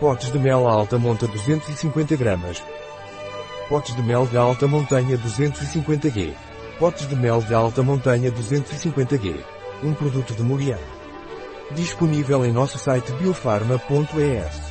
Potes de mel alta monta 250 gramas. Potes de mel de alta montanha 250G. Potes de mel de alta montanha 250G. Um produto de Muriel. Disponível em nosso site biofarma.es.